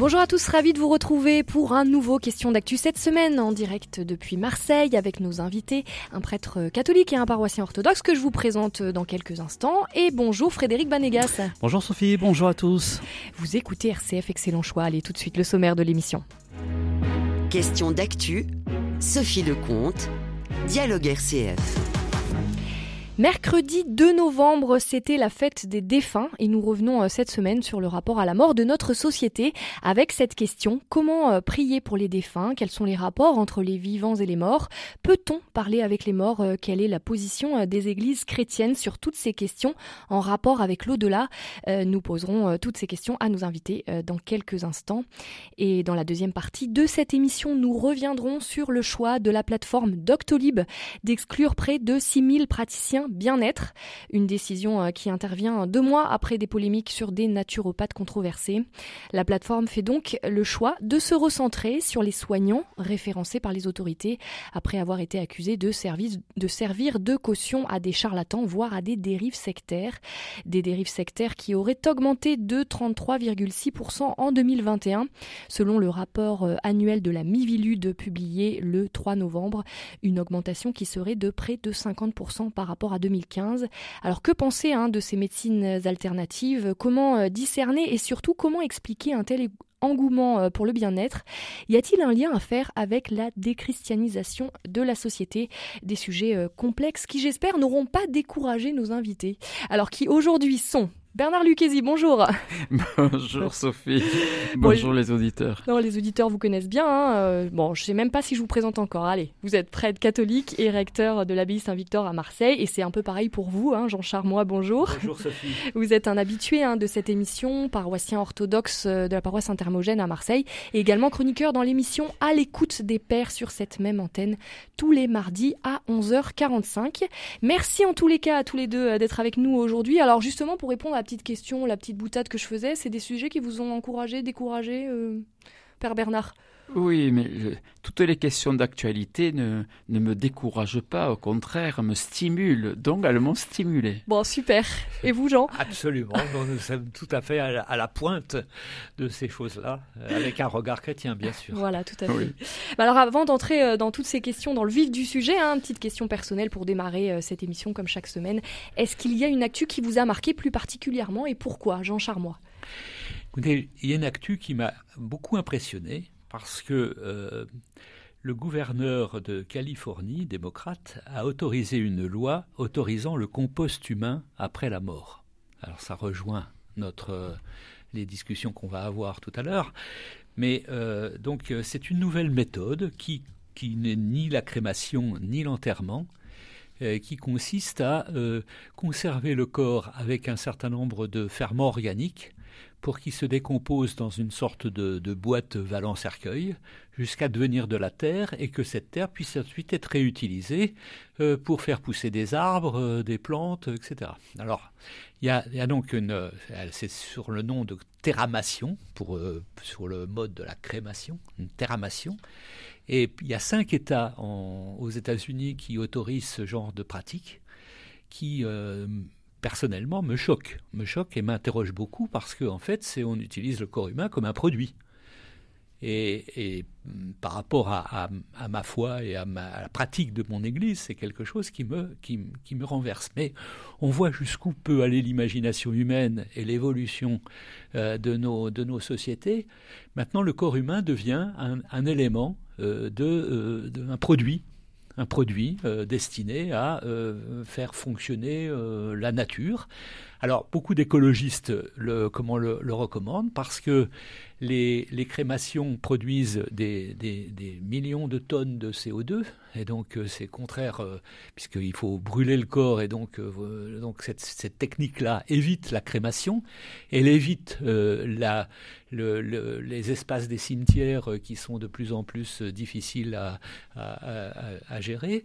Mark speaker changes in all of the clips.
Speaker 1: Bonjour à tous, ravi de vous retrouver pour un nouveau Question d'actu cette semaine en direct depuis Marseille avec nos invités, un prêtre catholique et un paroissien orthodoxe que je vous présente dans quelques instants. Et bonjour Frédéric Banégas.
Speaker 2: Bonjour Sophie, bonjour à tous.
Speaker 1: Vous écoutez RCF, excellent choix. Allez tout de suite le sommaire de l'émission.
Speaker 3: Question d'actu, Sophie Lecomte, Dialogue RCF.
Speaker 1: Mercredi 2 novembre, c'était la fête des défunts et nous revenons euh, cette semaine sur le rapport à la mort de notre société avec cette question. Comment euh, prier pour les défunts? Quels sont les rapports entre les vivants et les morts? Peut-on parler avec les morts? Euh, Quelle est la position des églises chrétiennes sur toutes ces questions en rapport avec l'au-delà? Nous poserons toutes ces questions à nos invités dans quelques instants. Et dans la deuxième partie de cette émission, nous reviendrons sur le choix de la plateforme Doctolib d'exclure près de 6000 praticiens bien-être, une décision euh, qui intervient deux mois après des polémiques sur des naturopathes controversés. La plateforme fait donc le choix de se recentrer sur les soignants référencés par les autorités après avoir été accusés de, servir de caution à des charlatans, voire à des dérives sectaires. Des dérives sectaires qui auraient augmenté de 33,6% en 2021, selon le rapport euh, annuel de la Mivilude publié le 3 novembre, une augmentation qui serait de près de 50% par rapport à 2015. Alors que penser hein, de ces médecines alternatives? Comment euh, discerner et surtout comment expliquer un tel engouement euh, pour le bien-être? Y a-t-il un lien à faire avec la déchristianisation de la société? Des sujets euh, complexes qui, j'espère, n'auront pas découragé nos invités. Alors qui aujourd'hui sont Bernard Lucchesi, bonjour.
Speaker 2: bonjour Sophie. Bonjour les auditeurs.
Speaker 1: Non, les auditeurs vous connaissent bien. Hein. Euh, bon, je sais même pas si je vous présente encore. Allez, vous êtes prêtre catholique et recteur de l'abbaye Saint-Victor à Marseille, et c'est un peu pareil pour vous, hein, Jean Charmois. Bonjour.
Speaker 4: Bonjour Sophie.
Speaker 1: Vous êtes un habitué hein, de cette émission, paroissien orthodoxe euh, de la paroisse Intermogène à Marseille, et également chroniqueur dans l'émission À l'écoute des pères sur cette même antenne tous les mardis à 11h45. Merci en tous les cas à tous les deux euh, d'être avec nous aujourd'hui. Alors justement pour répondre à la petite question, la petite boutade que je faisais, c'est des sujets qui vous ont encouragé, découragé, euh, Père Bernard?
Speaker 2: Oui, mais toutes les questions d'actualité ne, ne, me découragent pas, au contraire, me stimulent. Donc, elles m'ont stimulé.
Speaker 1: Bon, super. Et vous, Jean?
Speaker 4: Absolument. nous sommes tout à fait à la, pointe de ces choses-là, euh, avec un regard chrétien, bien sûr.
Speaker 1: Voilà, tout à fait. Bah, alors, avant d'entrer euh, dans toutes ces questions, dans le vif du sujet, hein, une petite question personnelle pour démarrer euh, cette émission comme chaque semaine. Est-ce qu'il y a une actu qui vous a marqué plus particulièrement et pourquoi, Jean Charmois
Speaker 4: il y a une actu qui m'a beaucoup impressionné parce que euh, le gouverneur de Californie, démocrate, a autorisé une loi autorisant le compost humain après la mort. Alors ça rejoint notre, euh, les discussions qu'on va avoir tout à l'heure, mais euh, donc c'est une nouvelle méthode qui, qui n'est ni la crémation ni l'enterrement, qui consiste à conserver le corps avec un certain nombre de ferments organiques pour qu'il se décompose dans une sorte de, boîte valant cercueil jusqu'à devenir de la terre et que cette terre puisse ensuite être réutilisée euh, pour faire pousser des arbres, euh, des plantes, etc. Alors, il y a, donc une, euh, c'est sur le nom de terramation, pour, sur le mode de la crémation, une terramation. Et il y a cinq États aux États-Unis qui autorisent ce genre de pratique, qui personnellement me choque, me choque et m'interroge beaucoup parce qu'en en fait, c'est on utilise le corps humain comme un produit. Et, mm, par rapport à, ma foi et à, la pratique de mon Église, c'est quelque chose qui me, renverse. Mais on voit jusqu'où peut aller l'imagination humaine et l'évolution euh, de, nos, sociétés. Maintenant, le corps humain devient un, élément, euh, euh, un produit un produit euh, destiné à euh, faire fonctionner euh, la nature. Alors beaucoup d'écologistes le, comment le, le, recommandent parce que les, crémations produisent des, millions de tonnes de CO2 et donc c'est contraire puisqu'il faut brûler le corps et donc, donc cette, technique-là évite la crémation, elle évite les espaces des cimetières euh, qui sont de plus en plus euh, difficiles à, gérer.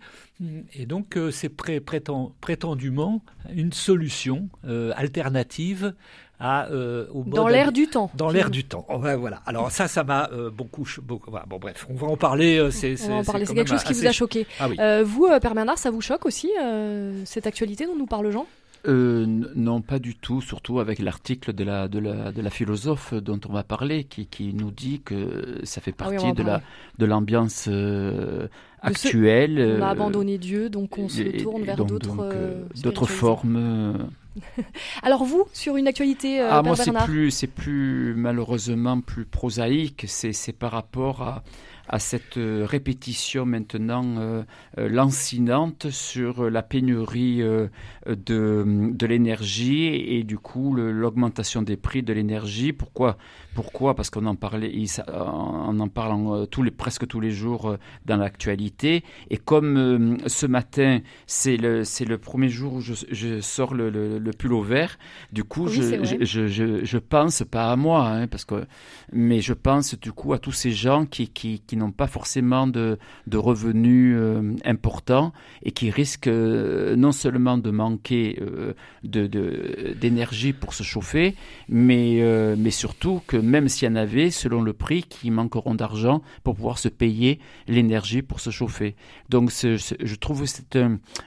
Speaker 4: Et donc, euh, c'est prétendument une solution alternative à,
Speaker 1: au dans l'air du temps.
Speaker 4: Dans l'air du temps. voilà. Alors ça, ça m'a beaucoup, beaucoup. bon, bref, on va en parler.
Speaker 1: c'est, parler. C'est quelque chose qui vous a choqué. Ah vous, Père Bernard, ça vous choque aussi cette actualité dont nous parle Jean?
Speaker 2: Euh, non, pas du tout, surtout avec l'article de la, de, la, de la philosophe dont on va parler, qui, qui nous dit que ça fait ah partie de, la, de l'ambiance euh, actuelle.
Speaker 1: on a euh, abandonné Dieu, donc on se tourne vers d'autres
Speaker 2: d'autres formes.
Speaker 1: Alors vous, sur une actualité,
Speaker 2: ah, moi c'est plus, c'est plus malheureusement plus prosaïque. C'est par rapport à à cette euh, répétition maintenant euh, euh, lancinante sur la pénurie de, de l'énergie et du coup l'augmentation des prix de l'énergie. Pourquoi pourquoi? Parce qu'on en parlait, on en parle tous les, presque tous les jours dans l'actualité. Et comme ce matin, c'est le, premier jour où je, sors le, le, pull au vert, du coup, je, je, je, je, pense, pas à moi, hein, parce que, mais je pense du coup à tous ces gens qui, qui, qui n'ont pas forcément de, de revenus euh, importants et qui risquent euh, non seulement de manquer euh, de, d'énergie pour se chauffer, mais, mais surtout que même s'il y en avait, selon le prix, qui manqueront d'argent pour pouvoir se payer l'énergie pour se chauffer. Donc je trouve que c'est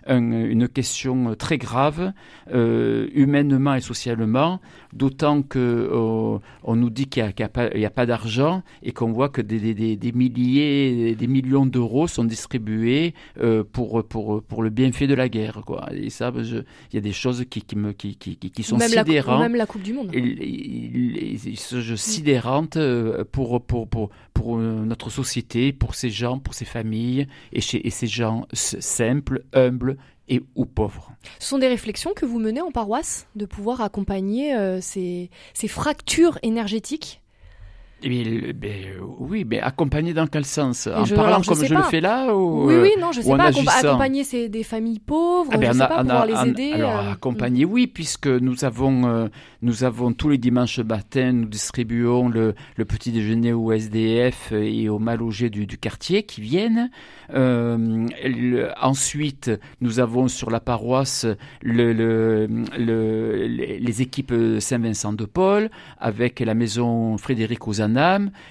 Speaker 2: une question très grave, humainement et socialement, d'autant que on nous dit qu'il n'y a, pas d'argent et qu'on voit que des, des, des milliers des millions d'euros sont distribués euh, pour, pour, pour le bienfait de la guerre. Quoi. Et ça, il y a des choses qui, qui, me, qui, qui, qui sont
Speaker 1: même
Speaker 2: sidérantes.
Speaker 1: même la Coupe du Monde.
Speaker 2: je sidérantes euh, pour, pour, pour, pour notre société, pour ces gens, pour ces familles et, chez, et ces gens simples, humbles et ou pauvres.
Speaker 1: Ce sont des réflexions que vous menez en paroisse, de pouvoir accompagner euh, ces, ces fractures énergétiques
Speaker 2: eh ben, oui, mais accompagner dans quel sens? En parlant comme je le fais là ou,
Speaker 1: Oui, oui, non, je sais pas. Accompagner des familles pauvres, eh ben, je sais pas, pouvoir les aider.
Speaker 2: Alors, euh, accompagner, oui, puisque nous avons, euh, nous avons tous les dimanches matin, nous distribuons le, le petit déjeuner au SDF et aux mal logés du, du quartier qui viennent. Euh, ensuite, nous avons sur la paroisse le, le, le les équipes Saint-Vincent de Paul avec la maison Frédéric aux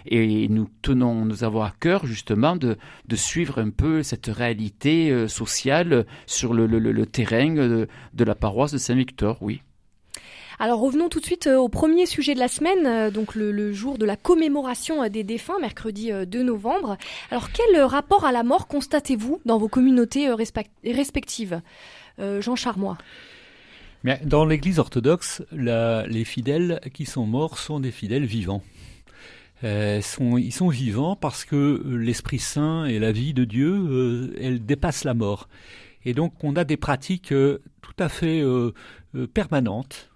Speaker 2: et nous tenons, nous avons à cœur justement de, de suivre un peu cette réalité euh, sociale sur le, le, terrain de, de la paroisse de Saint-Victor, oui.
Speaker 1: Alors revenons tout de suite euh, au premier sujet de la semaine, euh, donc le, jour de la commémoration des défunts, mercredi 2 novembre. Alors quel rapport à la mort constatez-vous dans vos communautés respectives Jean Charmois?
Speaker 4: Dans l'Église orthodoxe, les fidèles qui sont morts sont des fidèles vivants. Euh, ils sont vivants parce que euh, l'Esprit Saint et la vie de Dieu, euh, elle la mort. Et donc on a des pratiques tout à fait permanentes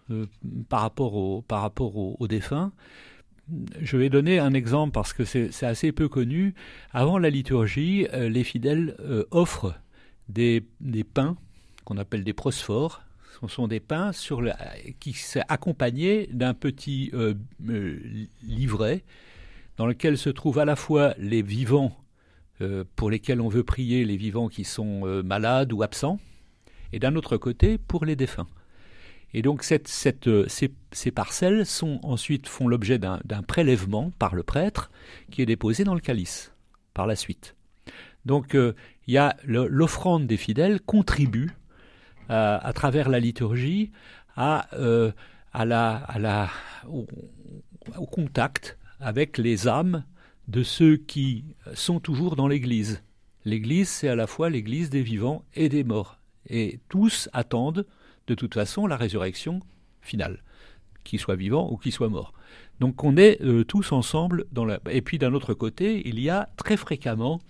Speaker 4: par rapport, au, par rapport aux, défunts. Je vais donner un exemple parce que c'est assez peu connu. Avant la liturgie, les fidèles offrent des, des pains qu'on appelle des prosphores. Ce sont des pains qui sont accompagnés d'un petit livret dans lequel se trouvent à la fois les vivants euh, pour lesquels on veut prier, les vivants qui sont euh, malades ou absents, et d'un autre côté pour les défunts. Et donc euh, ces, parcelles sont ensuite font l'objet d'un prélèvement par le prêtre qui est déposé dans le calice par la suite. Donc a l'offrande des fidèles contribue à travers la liturgie au contact avec les âmes de ceux qui sont toujours dans l'Église. L'Église, c'est à la fois l'Église des vivants et des morts. Et tous attendent, de toute façon, la résurrection finale, qu'ils soient vivants ou qu'ils soient morts. Donc on est euh, tous ensemble dans la... Et puis d'un autre côté, il y a très fréquemment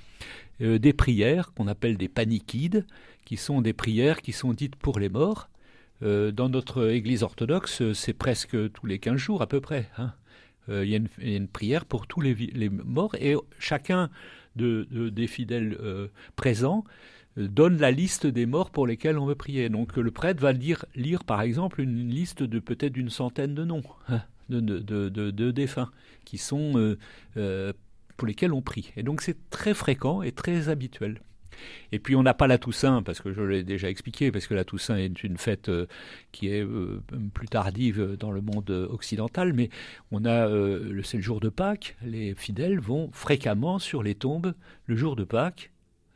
Speaker 4: euh, des prières qu'on appelle des paniquides, qui sont des prières qui sont dites pour les morts. Euh, dans notre Église orthodoxe, c'est presque tous les quinze jours à peu près. Hein. Il y, a une prière pour tous les, morts et chacun des fidèles présents donne la liste des morts pour lesquels on veut prier. Donc le prêtre va lire, par exemple une liste de peut-être d'une centaine de noms hein, de, défunts qui sont pour lesquels on prie. Et donc c'est très fréquent et très habituel. Et puis on n'a pas la Toussaint, parce que je l'ai déjà expliqué, parce que la Toussaint est une fête euh, qui est euh, plus tardive dans le monde occidental, mais on a euh, c'est le jour de Pâques. Les fidèles vont fréquemment sur les tombes le jour de Pâques,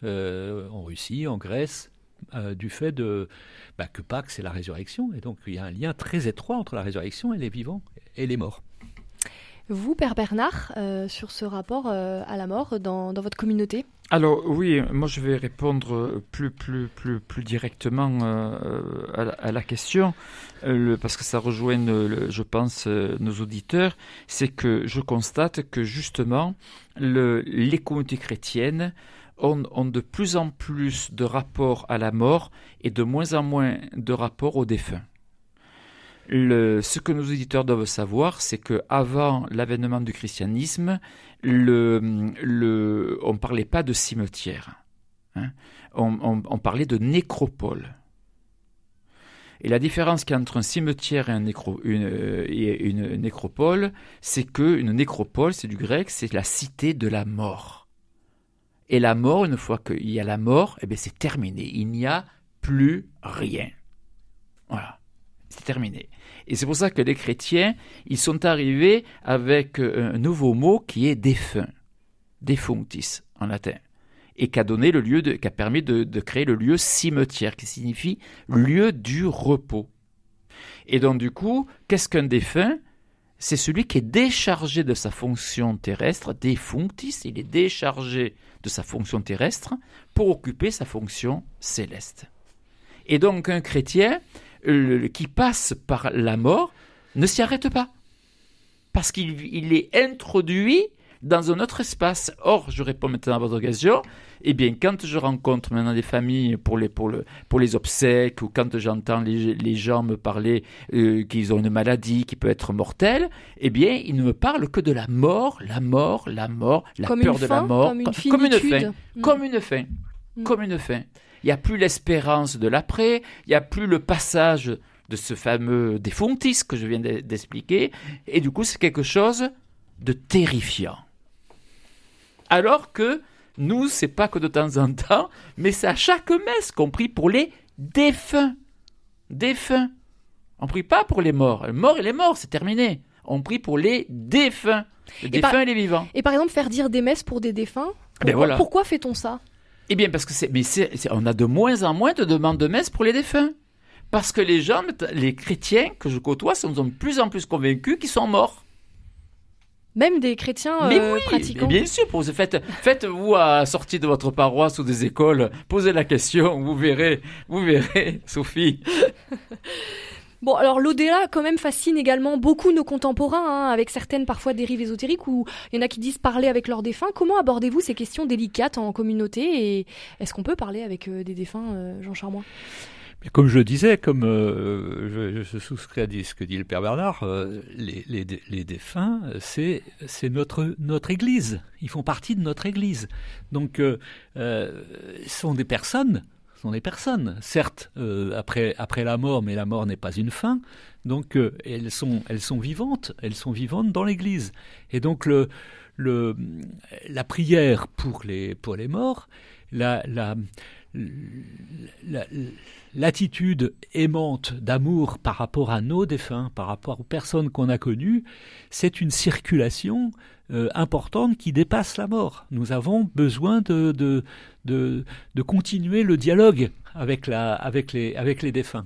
Speaker 4: en Russie, en Grèce, du fait de bah, que Pâques c'est la résurrection, et donc il y a un lien très étroit entre la résurrection et les vivants et les morts.
Speaker 1: Vous, Père Bernard, sur ce rapport à la mort dans, dans votre communauté?
Speaker 2: Alors oui, moi je vais répondre plus plus plus plus directement euh, à, la, question euh, parce que ça rejoint, je pense, euh, nos auditeurs. C'est que je constate que justement les communautés chrétiennes ont, ont, de plus en plus de rapports à la mort et de moins en moins de rapports aux défunts. Ce que nos auditeurs doivent savoir, c'est que avant l'avènement du christianisme, on ne parlait pas de cimetière. Hein. On, parlait de nécropole. Et la différence qu'il y a entre un cimetière et, un une, et une nécropole, c'est que une nécropole, c'est du grec, c'est la cité de la mort. Et la mort, une fois qu'il y a la mort, eh c'est terminé. Il n'y a plus rien. Voilà. C'est terminé. Et c'est pour ça que les chrétiens, ils sont arrivés avec euh, un nouveau mot qui est défunt, defunctis en latin, et qui a donné le lieu, qui a permis de, de créer le lieu cimetière, qui signifie lieu du repos. Et donc du coup, qu'est-ce qu'un défunt? C'est celui qui est déchargé de sa fonction terrestre, defunctis, il est déchargé de sa fonction terrestre pour occuper sa fonction céleste. Et donc un chrétien, qui passe par la mort ne s'y arrête pas. Parce qu'il est introduit dans un autre espace. Or, je réponds maintenant à votre question, eh bien, quand je rencontre maintenant des familles pour les, pour le, pour les obsèques, ou quand j'entends les, gens me parler euh, qu'ils ont une maladie qui peut être mortelle, eh bien, ils ne me parlent que de la mort, la mort, la mort, la peur de la mort,
Speaker 1: comme une, comme, une fin.
Speaker 2: Comme une fin. Comme une fin il n'y a plus l'espérance de l'après, il n'y a plus le passage de ce fameux défunctis que je viens d'expliquer, et du coup c'est quelque chose de terrifiant. Alors que nous, c'est pas que de temps en temps, mais c'est à chaque messe, compris pour les défunts. Défunts. On prie pas pour les morts. Les morts et les morts, c'est terminé. On prie pour les défunts. Les défunts et les vivants.
Speaker 1: Et par exemple, faire dire des messes pour des défunts, ben pourquoi fait-on ça?
Speaker 2: Eh bien, parce que c'est, mais c'est, on a de moins en moins de demandes de messe pour les défunts. Parce que les gens, les chrétiens que je côtoie, sont de plus en plus convaincus qu'ils sont morts.
Speaker 1: Même des chrétiens
Speaker 2: mais euh,
Speaker 1: pratiquants.
Speaker 2: bien sûr, faites, faites-vous à sortie de votre paroisse ou des écoles, posez la question, vous verrez, vous verrez, Sophie.
Speaker 1: Bon, alors l'au-delà quand même fascine également beaucoup nos contemporains, hein, avec certaines parfois dérives ésotériques où il y en a qui disent parler avec leurs défunts. Comment abordez-vous ces questions délicates en communauté et est-ce qu'on peut parler avec euh, des défunts, euh, Jean Charmois?
Speaker 4: Comme je disais, comme euh, je, souscris à ce que dit le Père Bernard, les, les, défunts, c'est notre, Église. Ils font partie de notre Église. Donc, ce sont des personnes sont des personnes. Certes, euh, après, la mort, mais la mort n'est pas une fin. Donc, euh, elles, sont, vivantes. Elles sont vivantes dans l'Église. Et donc, la prière pour les, morts, la, l'attitude aimante d'amour par rapport à nos défunts, par rapport aux personnes qu'on a connues, c'est une circulation euh, importante qui dépasse la mort. Nous avons besoin de, de, de, continuer le dialogue avec, la, avec, les, avec les défunts.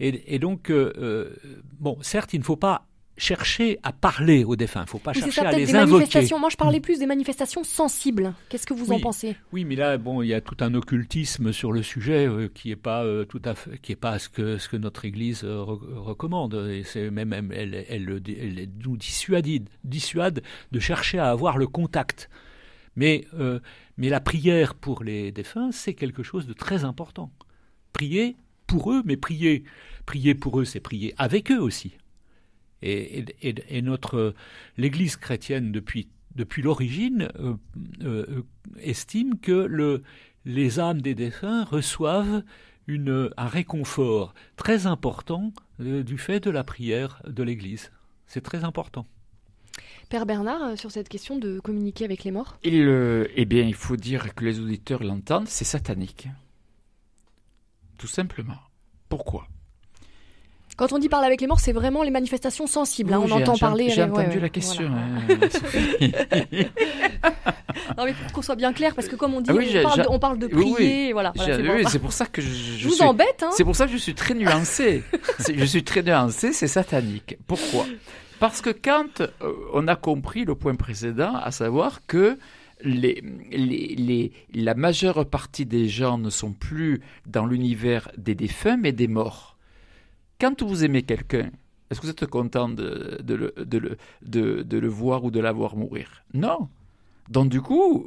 Speaker 4: Et, donc, euh, euh, bon, certes, il ne faut pas chercher à parler aux défunts. Il ne faut pas chercher à les
Speaker 1: des
Speaker 4: invoquer.
Speaker 1: Manifestations. Moi, je parlais plus des manifestations sensibles. Qu'est-ce que vous
Speaker 4: en
Speaker 1: pensez?
Speaker 4: Oui, mais là, bon, il y a tout un occultisme sur le sujet euh, qui n'est pas euh, tout à fait, qui est pas ce que ce que notre Église euh, recommande. Et c'est même, elle, elle, elle, nous dissuade, dissuade de chercher à avoir le contact. Mais mais la prière pour les défunts, c'est quelque chose de très important. Prier pour eux, mais prier prier pour eux, c'est prier avec eux aussi. Et, notre l'Église chrétienne depuis depuis l'origine euh, euh, estime que le, les âmes des défunts reçoivent une, un réconfort très important euh, du fait de la prière de l'Église. C'est très important.
Speaker 1: Père Bernard, sur cette question de communiquer avec les morts
Speaker 2: il, Eh bien, il faut dire que les auditeurs l'entendent, c'est satanique. Tout simplement. Pourquoi?
Speaker 1: Quand on dit parler avec les morts, c'est vraiment les manifestations sensibles. Hein. on entend parler.
Speaker 2: J'ai entendu la question.
Speaker 1: Non, mais pour qu'on soit bien clair, parce que comme on dit, ah on, parle de, prier. Voilà,
Speaker 2: c'est pour ça que je,
Speaker 1: je, vous embête. Hein
Speaker 2: c'est pour ça que je suis très nuancé. je suis très nuancé, c'est satanique. Pourquoi? Parce que quand euh, on a compris le point précédent, à savoir que les, les, les, la majeure partie des gens ne sont plus dans l'univers des défunts, mais des morts. Quand vous aimez quelqu'un, est-ce que vous êtes content de, le, voir ou de la voir mourir? Non. Donc du coup,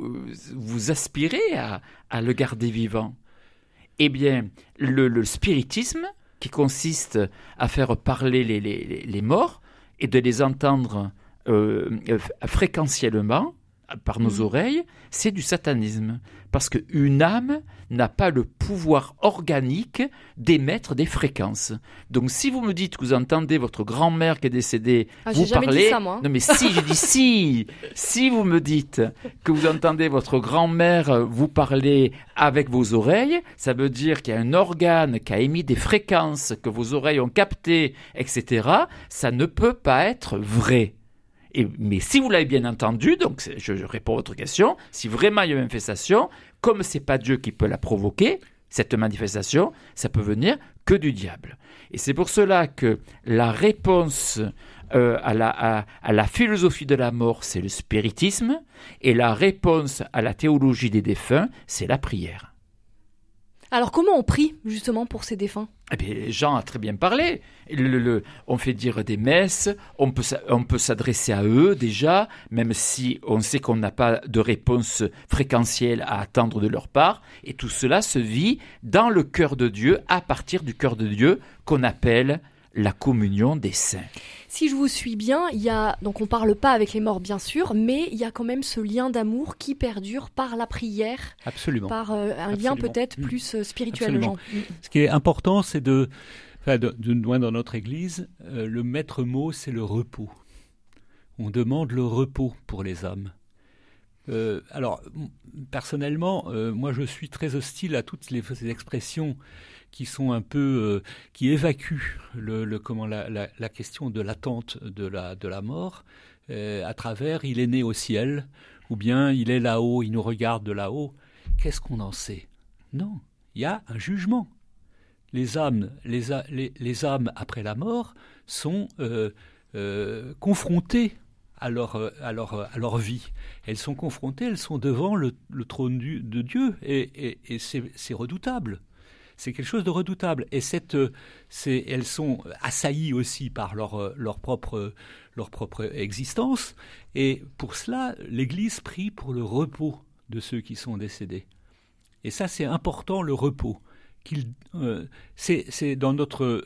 Speaker 2: vous aspirez à, le garder vivant. Eh bien, le, spiritisme, qui consiste à faire parler les morts et de les entendre euh, fréquentiellement, par nos mm. oreilles, c'est du satanisme. Parce qu'une âme n'a pas le pouvoir organique d'émettre des fréquences. Donc si vous me dites que vous entendez votre grand-mère qui est décédée,
Speaker 1: ah,
Speaker 2: vous parlez...
Speaker 1: Dit ça, moi.
Speaker 2: Non mais si, j'ai dit si Si vous me dites que vous entendez votre grand-mère vous parler avec vos oreilles, ça veut dire qu'il y a un organe qui a émis des fréquences que vos oreilles ont captées, etc. Ça ne peut pas être vrai mais si vous l'avez bien entendu, donc je, réponds à votre question, si vraiment il y a une manifestation, comme c'est pas Dieu qui peut la provoquer, cette manifestation, ça peut venir que du diable. Et c'est pour cela que la réponse euh, à, la, à, la, philosophie de la mort, c'est le spiritisme, et la réponse à la théologie des défunts, c'est la prière.
Speaker 1: Alors comment on prie justement pour ces défunts?
Speaker 2: Eh bien, Jean a très bien parlé. On fait dire des messes, on peut s'adresser à eux déjà, même si on sait qu'on n'a pas de réponse fréquentielle à attendre de leur part. Et tout cela se vit dans le cœur de Dieu, à partir du cœur de Dieu qu'on appelle la communion des saints.
Speaker 1: Si je vous suis bien, il y a donc on parle pas avec les morts bien sûr, mais il y a quand même ce lien d'amour qui perdure par la prière,
Speaker 4: absolument,
Speaker 1: par euh, un lien peut-être mm. plus euh, spirituel. Mm.
Speaker 4: Ce qui est important, c'est de, enfin, de, loin dans notre Église, euh, le maître mot, c'est le repos. On demande le repos pour les âmes. alors, personnellement, moi je suis très hostile à toutes les, ces expressions qui sont un peu euh, qui évacuent le, comment la, question de l'attente de la de la mort. Euh, à travers il est né au ciel ou bien il est là-haut il nous regarde de là-haut. Qu'est-ce qu'on en sait? Non il y a un jugement. Les âmes les, les, âmes après la mort sont euh, confrontées à leur, à, leur, à leur vie. Elles sont confrontées, elles sont devant le, trône de Dieu, et c'est redoutable c'est quelque chose de redoutable. Et euh, elles sont assaillies aussi par leur, euh, leur, propre, existence. Et pour cela, l'Église prie pour le repos de ceux qui sont décédés. Et ça, c'est important, le repos. Euh, c'est dans notre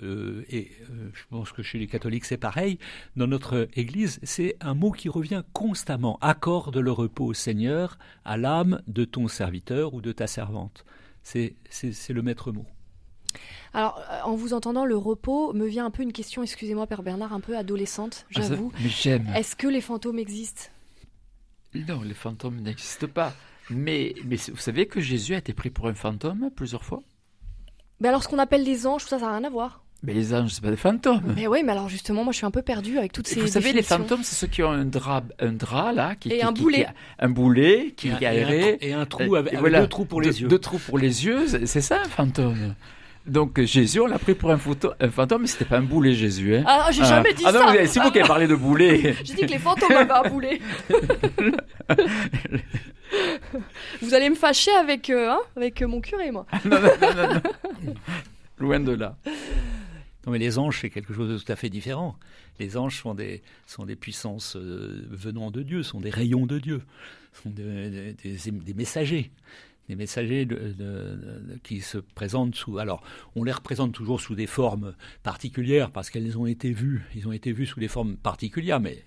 Speaker 4: et je pense que chez les catholiques c'est pareil dans notre Église c'est un mot qui revient constamment accorde le repos au Seigneur à l'âme de ton serviteur ou de ta servante c'est le maître mot.
Speaker 1: Alors, euh, en vous entendant, le repos me vient un peu une question, excusez-moi, Père Bernard, un peu adolescente, ah, j'avoue.
Speaker 2: mais j'aime.
Speaker 1: Est-ce que les fantômes existent?
Speaker 2: Non, les fantômes n'existent pas. Mais, mais vous savez que Jésus a été pris pour un fantôme plusieurs fois?
Speaker 1: Mais alors, ce qu'on appelle les anges, ça, ça n'a rien à voir.
Speaker 2: Mais les anges, c'est pas des fantômes.
Speaker 1: Mais oui, mais alors justement, moi, je suis un peu perdue avec toutes ces.
Speaker 2: Vous savez, les fantômes, c'est ceux qui ont un drap, un drap là, qui,
Speaker 1: et un boulet,
Speaker 2: un boulet qui est
Speaker 4: aéré, et un, trou avec, deux trous pour les yeux.
Speaker 2: Deux trous pour les yeux, c'est ça un fantôme. Donc Jésus, on l'a pris pour un, un fantôme, mais c'était pas un boulet Jésus. Hein.
Speaker 1: Ah, j'ai jamais dit
Speaker 2: ah,
Speaker 1: ça.
Speaker 2: Ah c'est vous qui avez parlé de boulet.
Speaker 1: j'ai dit que les fantômes avaient un boulet. vous allez me fâcher avec, euh, hein, avec mon curé, moi. non, non, non,
Speaker 2: non. Loin de là.
Speaker 4: Mais les anges, c'est quelque chose de tout à fait différent. Les anges sont des, sont des puissances euh, venant de Dieu, sont des rayons de Dieu, sont des, des, messagers. Des messagers qui se présentent sous. Alors, on les représente toujours sous des formes particulières parce qu'elles ont été vues. Ils ont été vus sous des formes particulières, mais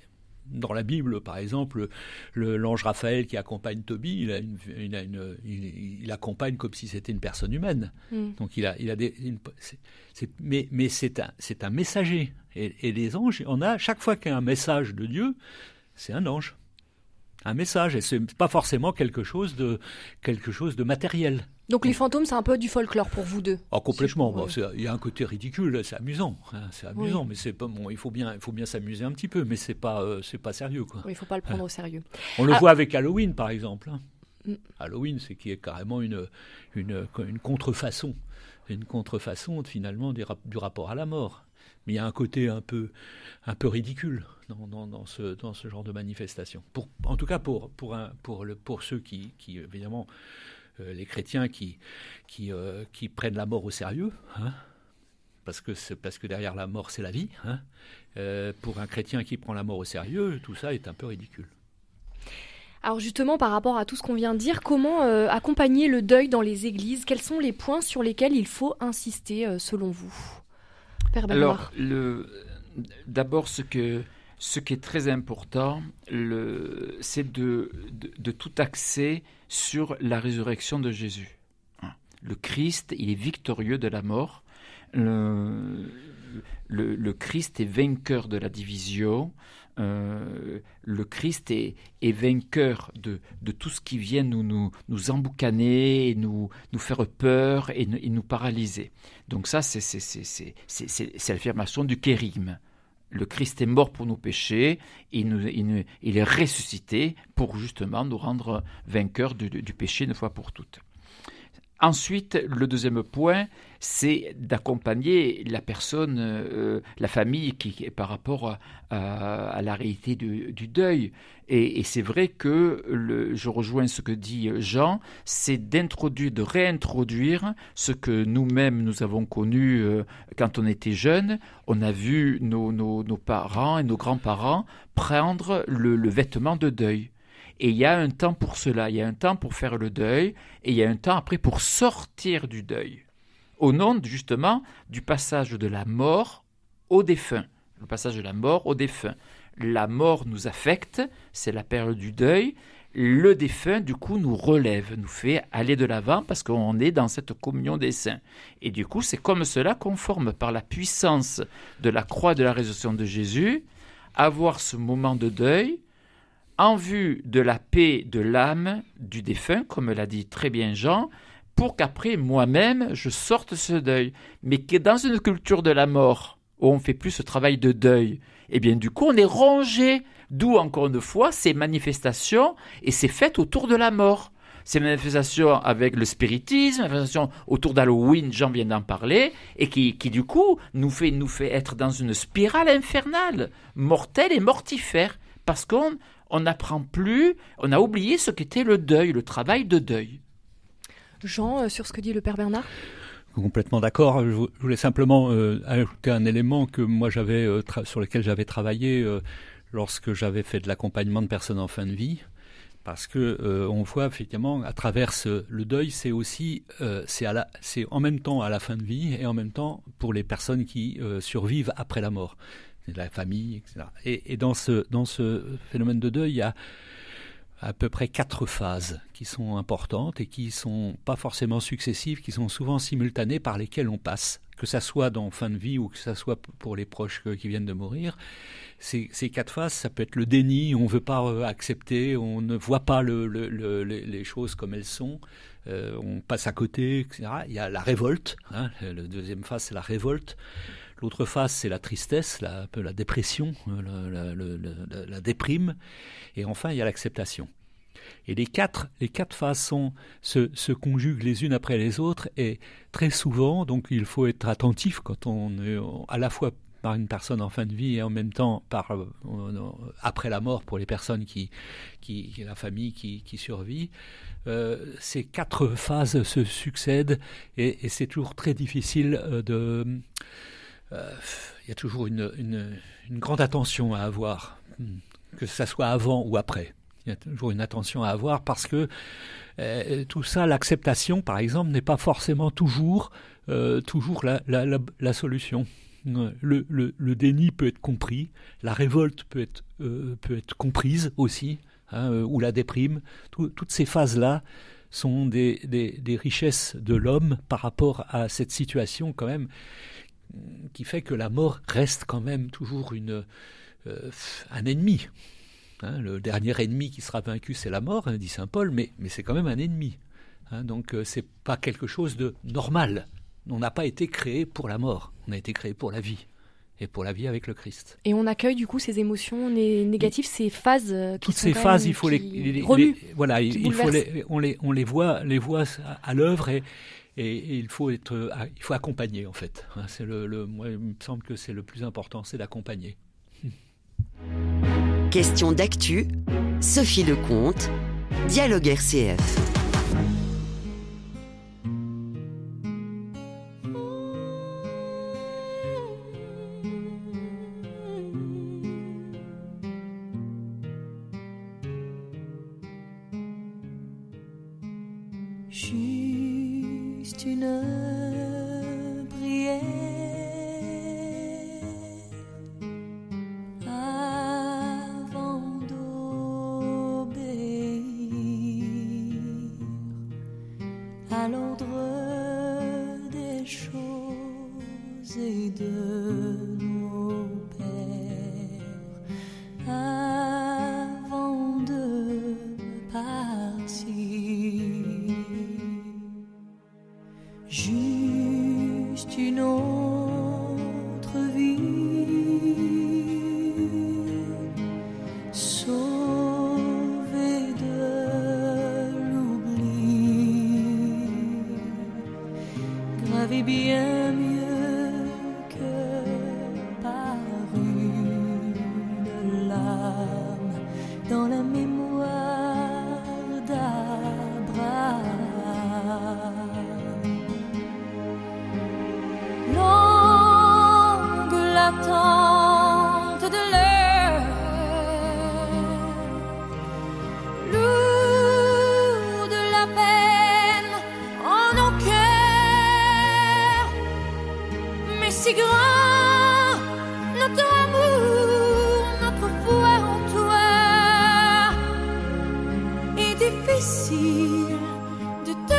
Speaker 4: dans la Bible, par exemple, l'ange Raphaël qui accompagne Tobie, il, a une, il, accompagne comme si c'était une personne humaine. Mm. Donc il a, il a des, mais, mais c'est un, c'est un messager. Et, les anges, on a chaque fois qu'il y a un message de Dieu, c'est un ange. Un message et c'est pas forcément quelque chose de quelque chose de matériel.
Speaker 1: Donc les fantômes, c'est un peu du folklore pour vous deux.
Speaker 4: Oh, complètement. il y a un côté ridicule, c'est amusant, hein, c'est amusant, mais c'est pas bon. Il faut bien, il faut bien s'amuser un petit peu, mais c'est pas, euh, c'est pas sérieux quoi.
Speaker 1: il faut pas le prendre au sérieux.
Speaker 4: On le ah. voit avec Halloween par exemple. Hein. Mm. Halloween, c'est qui est carrément une, une, une contrefaçon, une contrefaçon finalement du, du rapport à la mort mais il y a un côté un peu, un peu ridicule dans, ce, dans ce genre de manifestation. En tout cas, pour, pour, pour, le, pour ceux qui, qui évidemment, euh, les chrétiens qui, qui, euh, qui prennent la mort au sérieux, hein, parce, que parce que derrière la mort, c'est la vie. Hein, euh, pour un chrétien qui prend la mort au sérieux, tout ça est un peu ridicule.
Speaker 1: Alors justement, par rapport à tout ce qu'on vient de dire, comment accompagner le deuil dans les églises? Quels sont les points sur lesquels il faut insister selon vous?
Speaker 2: Alors, d'abord, ce, que, ce qui est très important, c'est de, de, tout axer sur la résurrection de Jésus. Hein. Le Christ, il est victorieux de la mort. Le, le, Christ est vainqueur de la division. Euh, le Christ est, vainqueur de, tout ce qui vient nous, nous, emboucaner, et nous, nous faire peur et, nous paralyser. Donc ça, c'est l'affirmation du kérigme. Le Christ est mort pour nos péchés, et nous, il, il, est ressuscité pour justement nous rendre vainqueurs du, du péché une fois pour toutes. Ensuite, le deuxième point, c'est d'accompagner la personne, euh, la famille, qui, par rapport à, la réalité du, deuil. Et, c'est vrai que je rejoins ce que dit Jean, c'est d'introduire, de réintroduire ce que nous-mêmes nous avons connu euh, quand on était jeunes. On a vu nos, parents et nos grands-parents prendre le vêtement de deuil. Et il y a un temps pour cela, il y a un temps pour faire le deuil, et il y a un temps après pour sortir du deuil. Au nom justement du passage de la mort au défunt. Le passage de la mort au défunt. La mort nous affecte, c'est la période du deuil. Le défunt, du coup, nous relève, nous fait aller de l'avant parce qu'on est dans cette communion des saints. Et du coup, c'est comme cela qu'on forme par la puissance de la croix de la résurrection de Jésus, avoir ce moment de deuil, en vue de la paix de l'âme du défunt, comme l'a dit très bien Jean, pour qu'après moi-même je sorte ce deuil. Mais que dans une culture de la mort, où on fait plus ce travail de deuil, eh bien du coup on est rongé, d'où encore une fois ces manifestations et ces fêtes autour de la mort. Ces manifestations avec le spiritisme, manifestations autour d'Halloween, Jean vient d'en parler, et qui, qui du coup nous fait, nous fait être dans une spirale infernale, mortelle et mortifère, parce qu'on on n'apprend plus, on a oublié ce qu'était le deuil, le travail de deuil.
Speaker 1: Jean, euh, sur ce que dit le Père Bernard?
Speaker 4: Complètement d'accord. Je voulais simplement euh, ajouter un élément que moi j'avais euh, sur lequel j'avais travaillé lorsque j'avais fait de l'accompagnement de personnes en fin de vie parce que on voit effectivement à travers le deuil, c'est aussi c'est en même temps à la fin de vie et en même temps pour les personnes qui survivent après la mort la famille, etc. Et, dans, ce, dans ce phénomène de deuil, il y a à peu près quatre phases qui sont importantes et qui sont pas forcément successives, qui sont souvent simultanées par lesquelles on passe, que ça soit dans fin de vie ou que ça soit pour les proches qui viennent de mourir. Ces, ces quatre phases, ça peut être le déni, on ne veut pas euh, accepter, on ne voit pas le, les choses comme elles sont, euh, on passe à côté, etc. Il y a la révolte, hein, la deuxième phase c'est la révolte. L'autre face, c'est la tristesse, la, dépression, euh, la, déprime. Et enfin, il y a l'acceptation. Et les quatre, les quatre façons se, conjuguent les unes après les autres et très souvent, donc il faut être attentif quand on est à la fois par une personne en fin de vie et en même temps euh, après la mort pour les personnes qui, qui, la famille qui, survit. Euh, ces quatre phases se succèdent et, c'est toujours très difficile de il y a toujours une, grande attention à avoir, hmm, que ce soit avant ou après. Il y a toujours une attention à avoir parce que euh, tout ça, l'acceptation, par exemple, n'est pas forcément toujours, euh, toujours la, solution. Le, déni peut être compris, la révolte peut être, comprise aussi, hein, ou la déprime. toutes ces phases-là sont des richesses de l'homme par rapport à cette situation quand même qui fait que la mort reste quand même toujours une, euh, un ennemi. Hein. le dernier ennemi qui sera vaincu, c'est la mort, hein, dit saint Paul, mais, mais c'est quand même un ennemi. Hein. donc euh, c'est pas quelque chose de normal. On n'a pas été créé pour la mort, on a été créé pour la vie et pour la vie avec le Christ.
Speaker 1: Et on accueille du coup ces émotions négatives, ces phases
Speaker 4: qui Toutes ces phases, il faut les, voilà, il faut les, on les on les voit les voit à l'œuvre et, et, il faut être il faut accompagner en fait. C'est le, le moi, il me semble que c'est le plus important, c'est d'accompagner.
Speaker 3: Question d'actu, Sophie Lecomte, Dialogue RCF.
Speaker 5: Une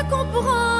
Speaker 5: comprends.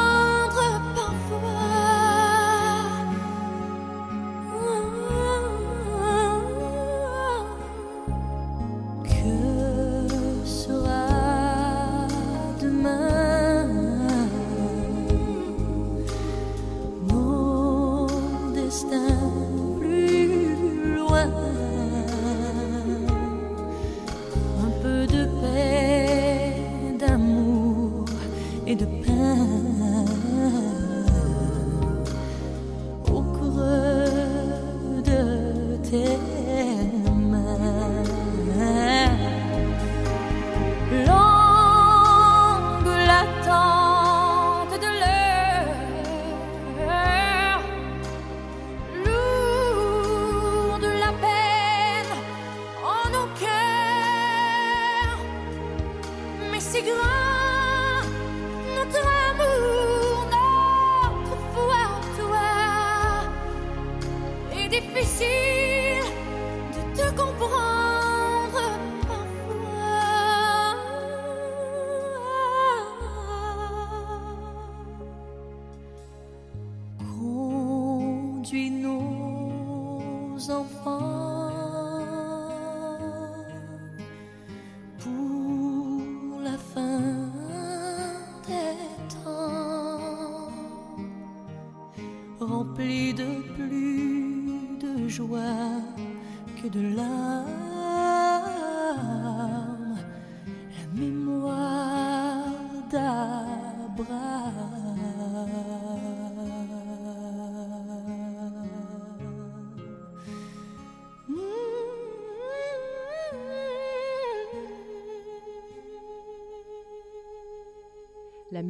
Speaker 1: La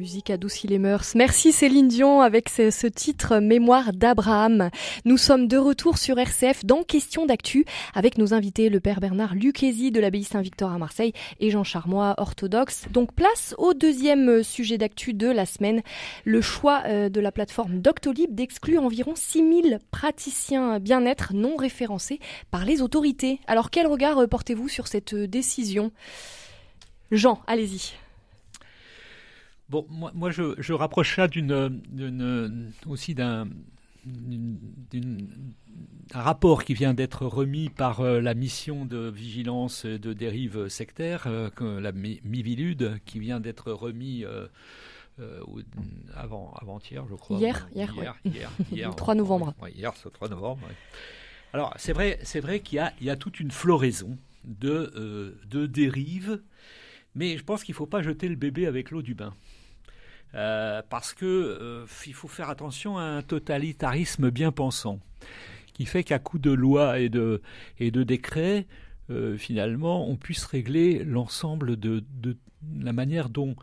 Speaker 1: musique adoucit les mœurs. Merci Céline Dion avec ce, titre Mémoire d'Abraham. Nous sommes de retour sur RCF dans Question d'actu avec nos invités le père Bernard Lucchesi de l'abbaye Saint-Victor à Marseille et Jean Charmois orthodoxe. Donc place au deuxième sujet d'actu de la semaine, le choix euh, de la plateforme Doctolib d'exclure environ 6000 praticiens bien-être non référencés par les autorités. Alors quel regard euh, portez-vous sur cette euh, décision? Jean, allez-y.
Speaker 4: Bon, moi, moi je, je rapproche ça d'une, aussi d'un, un rapport qui vient d'être remis par la mission de vigilance de dérive sectaire, la Mivilude, qui vient d'être remis avant, avant-hier, je crois.
Speaker 1: Hier, hier, hier, hier, 3 novembre.
Speaker 4: hier, c'est 3 novembre. Alors, c'est vrai, c'est vrai qu'il y a, il y a toute une floraison de, de dérives, mais je pense qu'il ne faut pas jeter le bébé avec l'eau du bain. Euh, parce que euh, il faut faire attention à un totalitarisme bien pensant, qui fait qu'à coup de lois et de, et de décrets, euh, finalement, on puisse régler l'ensemble de, de, la manière dont,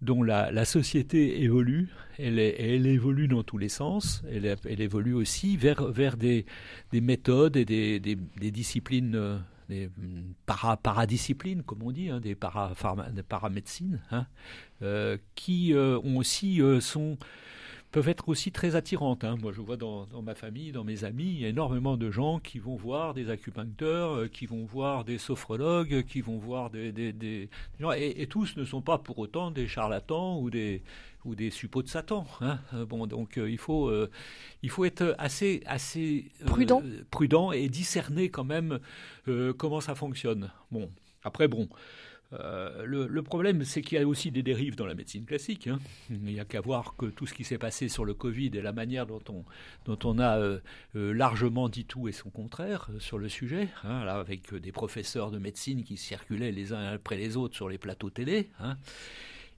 Speaker 4: dont la, la société évolue. Elle, elle, évolue dans tous les sens. Elle, elle évolue aussi vers, vers des, des méthodes et des, des, des disciplines des para, paradisciplines, comme on dit, hein, des, para, paramédecines, hein, euh, qui euh, ont aussi euh, sont peuvent être aussi très attirantes. Hein. Moi, je vois dans, ma famille, dans mes amis, énormément de gens qui vont voir des acupuncteurs, qui vont voir des sophrologues, qui vont voir des, des, et, tous ne sont pas pour autant des charlatans ou des ou des suppôts de Satan. Hein. Bon, donc il faut il faut être assez assez
Speaker 1: prudent
Speaker 4: prudent et discerner quand même comment ça fonctionne. Bon, après bon. Euh, le, problème, c'est qu'il y a aussi des dérives dans la médecine classique. Hein. Il n'y a qu'à voir que tout ce qui s'est passé sur le Covid et la manière dont on, dont on a euh, euh, largement dit tout et son contraire sur le sujet, hein, là, avec des professeurs de médecine qui circulaient les uns après les autres sur les plateaux télé. Hein.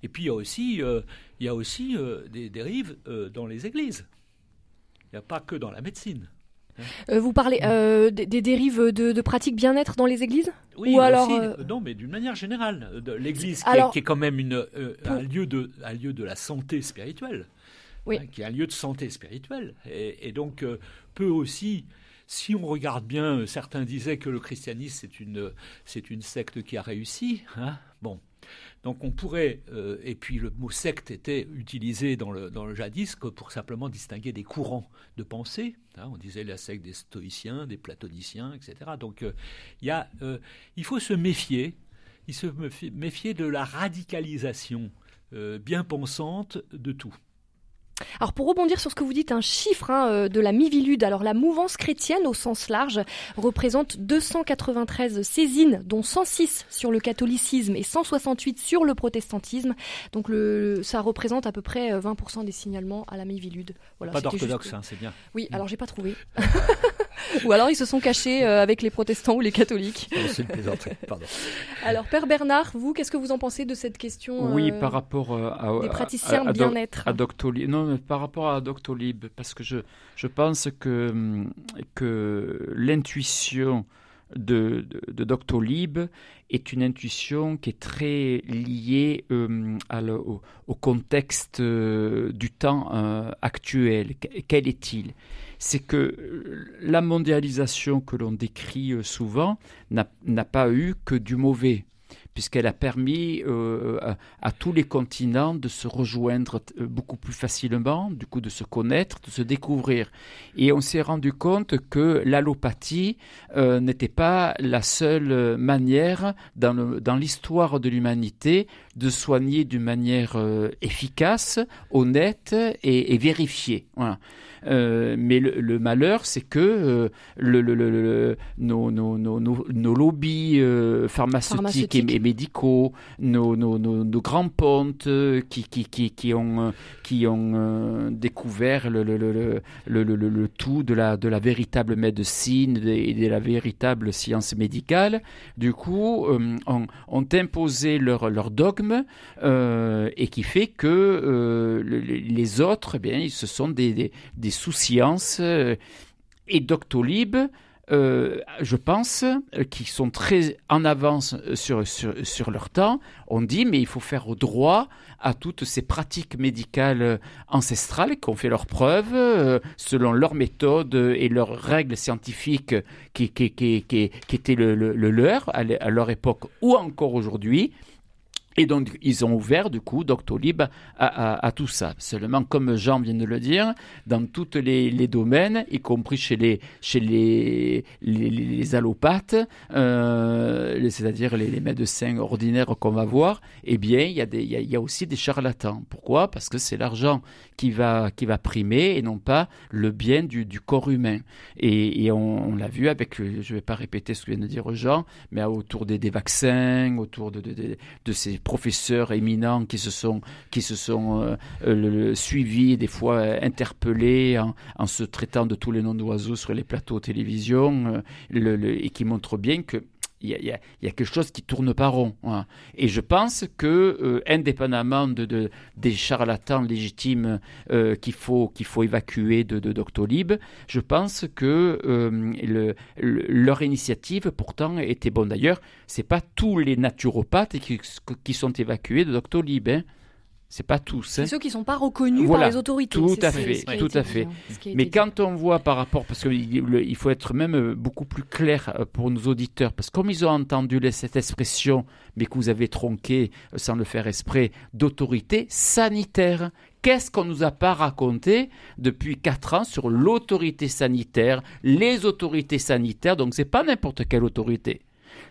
Speaker 4: Et puis il y a aussi, il y a aussi des dérives dans les églises. Il n'y a pas que dans la médecine.
Speaker 1: Euh, vous parlez euh, des, dérives de, pratiques bien-être dans les églises
Speaker 4: Oui, Ou alors, euh, non, mais d'une manière générale. L'église qui, est quand même une, un, lieu de, un lieu de la santé spirituelle. Oui. Hein, qui est un lieu de santé spirituelle. Et, donc, peut aussi si on regarde bien, certains disaient que le christianisme c'est une c'est une secte qui a réussi. Hein bon, donc on pourrait, euh, et puis le mot secte était utilisé dans le, dans le jadis pour simplement distinguer des courants de pensée. Hein. on disait la secte des stoïciens, des platoniciens, etc. Donc euh, il euh, il faut se méfier, il se méfier de la radicalisation bien pensante de tout.
Speaker 1: Alors pour rebondir sur ce que vous dites, un chiffre hein, euh, de la Mivilude, alors la mouvance chrétienne au sens large représente 293 saisines, dont 106 sur le catholicisme et 168 sur le protestantisme. Donc le, ça représente à peu près 20% euh, des signalements à la Mivilude.
Speaker 4: Voilà, pas d'orthodoxe, hein, c'est bien.
Speaker 1: Oui, alors j'ai pas trouvé. ou alors ils se sont cachés euh, avec les protestants ou les catholiques.
Speaker 4: Pardon.
Speaker 1: Alors Père Bernard, vous, qu'est-ce que vous en pensez de cette question
Speaker 2: Oui, par rapport à,
Speaker 1: des praticiens bien-être?
Speaker 2: À Doctolib, non, par rapport à Doctolib, parce que je, je pense que, que l'intuition de, de, Doctolib est une intuition qui est très liée euh, au, contexte euh, du temps euh, actuel. Quel est-il? C'est que la mondialisation que l'on décrit souvent n'a pas eu que du mauvais puisqu'elle a permis euh, à, tous les continents de se rejoindre euh, beaucoup plus facilement, du coup de se connaître, de se découvrir. Et on s'est rendu compte que l'allopathie euh, n'était pas la seule manière dans l'histoire de l'humanité de soigner d'une manière efficace, honnête et, vérifiée. Euh, mais le, malheur, c'est que euh, le, le, nos, nos, nos, nos, lobbies euh, pharmaceutiques, Et, médicaux, nos, nos, grands pontes qui, qui, qui, qui ont, qui ont découvert le, le, le, tout de la, de la véritable médecine et de, la véritable science médicale, du coup, ont, ont, imposé leur, leur dogme et qui fait que les autres, eh bien, ce sont des, des sous-sciences euh, et Doctolib, euh, je pense, euh, qui sont très en avance sur, sur, leur temps, on dit mais il faut faire droit à toutes ces pratiques médicales ancestrales qui ont fait leurs preuves selon leurs méthodes et leurs règles scientifiques qui, qui, qui, qui, étaient le, le, leur à leur époque ou encore aujourd'hui. Et donc, ils ont ouvert, du coup, Doctolib à, tout ça. Seulement, comme Jean vient de le dire, dans tous les, domaines, y compris chez les, chez les, allopathes, euh, c'est-à-dire les, médecins ordinaires qu'on va voir, eh bien, il y, a aussi des charlatans. Pourquoi? Parce que c'est l'argent qui va, qui va primer et non pas le bien du, corps humain. Et, on, l'a vu avec, je ne vais pas répéter ce que vient de dire Jean, mais autour des, vaccins, autour de, de, de ces professeurs éminents qui se sont, qui se sont euh, euh, suivis, des fois euh, interpellés en, se traitant de tous les noms d'oiseaux sur les plateaux télévision, et qui montrent bien que il y, a, quelque chose qui tourne pas rond. Hein. Et je pense que, euh, indépendamment de, des charlatans légitimes euh, qu'il faut, faut évacuer de, Doctolib, je pense que euh, leur initiative, pourtant, était bonne. D'ailleurs, c'est pas tous les naturopathes qui, qui sont évacués de Doctolib. Hein. C'est pas tous.
Speaker 1: C'est hein. ceux qui ne sont pas reconnus par les autorités.
Speaker 2: Tout à fait, tout à fait. Mais quand on voit par rapport, parce qu'il faut être même euh, beaucoup plus clair euh, pour nos auditeurs, parce que comme ils ont entendu cette expression, mais que vous avez tronqué euh, sans le faire exprès, d'autorité sanitaire. Qu'est-ce qu'on nous a pas raconté depuis quatre ans sur l'autorité sanitaire, les autorités sanitaires? Donc c'est pas n'importe quelle autorité.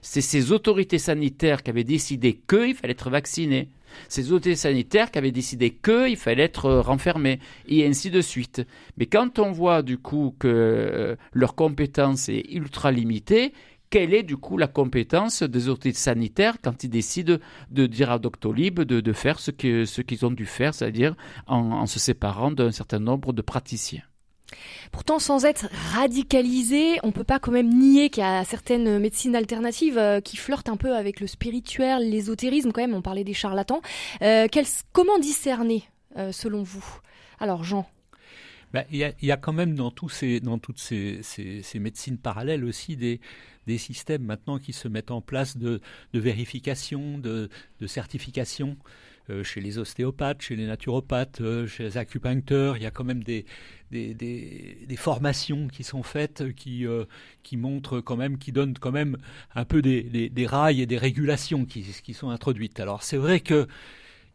Speaker 2: C'est ces autorités sanitaires qui avaient décidé qu'il fallait être vacciné ces autorités sanitaires qui avaient décidé qu'il fallait être euh, renfermé, et ainsi de suite. Mais quand on voit du coup que euh, leur compétence est ultra limitée, quelle est du coup la compétence des autorités sanitaires quand ils décident de dire à Doctolib de, faire ce qu'ils ont dû faire, c'est-à-dire en se séparant d'un certain nombre de praticiens?
Speaker 1: Pourtant, sans être radicalisé, on peut pas quand même nier qu'il y a certaines médecines alternatives euh, qui flirtent un peu avec le spirituel, l'ésotérisme quand même. On parlait des charlatans. Euh, comment discerner, euh, selon vous? Alors, Jean.
Speaker 4: Ben, il y, a quand même dans, dans toutes ces, médecines parallèles aussi des, systèmes maintenant qui se mettent en place de, vérification, de, de certification. Euh, chez les ostéopathes, chez les naturopathes, euh, chez les acupuncteurs. Il y a quand même des, formations qui sont faites qui, euh, qui montrent quand même, qui donnent quand même un peu des, rails et des régulations qui, sont introduites. Alors c'est vrai que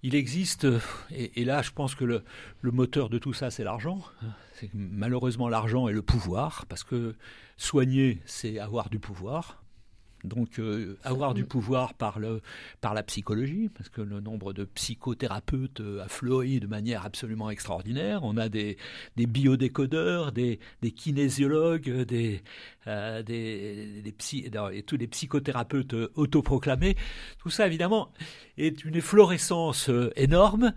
Speaker 4: il existe, et, là je pense que le, le moteur de tout ça c'est l'argent. Malheureusement l'argent et le pouvoir, parce que soigner c'est avoir du pouvoir. Donc euh, avoir du pouvoir par, le, par la psychologie, parce que le nombre de psychothérapeutes euh, a fleuri de manière absolument extraordinaire. On a des, des biodécodeurs, des, des kinésiologues, des, euh, des, des et tous les psychothérapeutes autoproclamés. Tout ça, évidemment, est une efflorescence énorme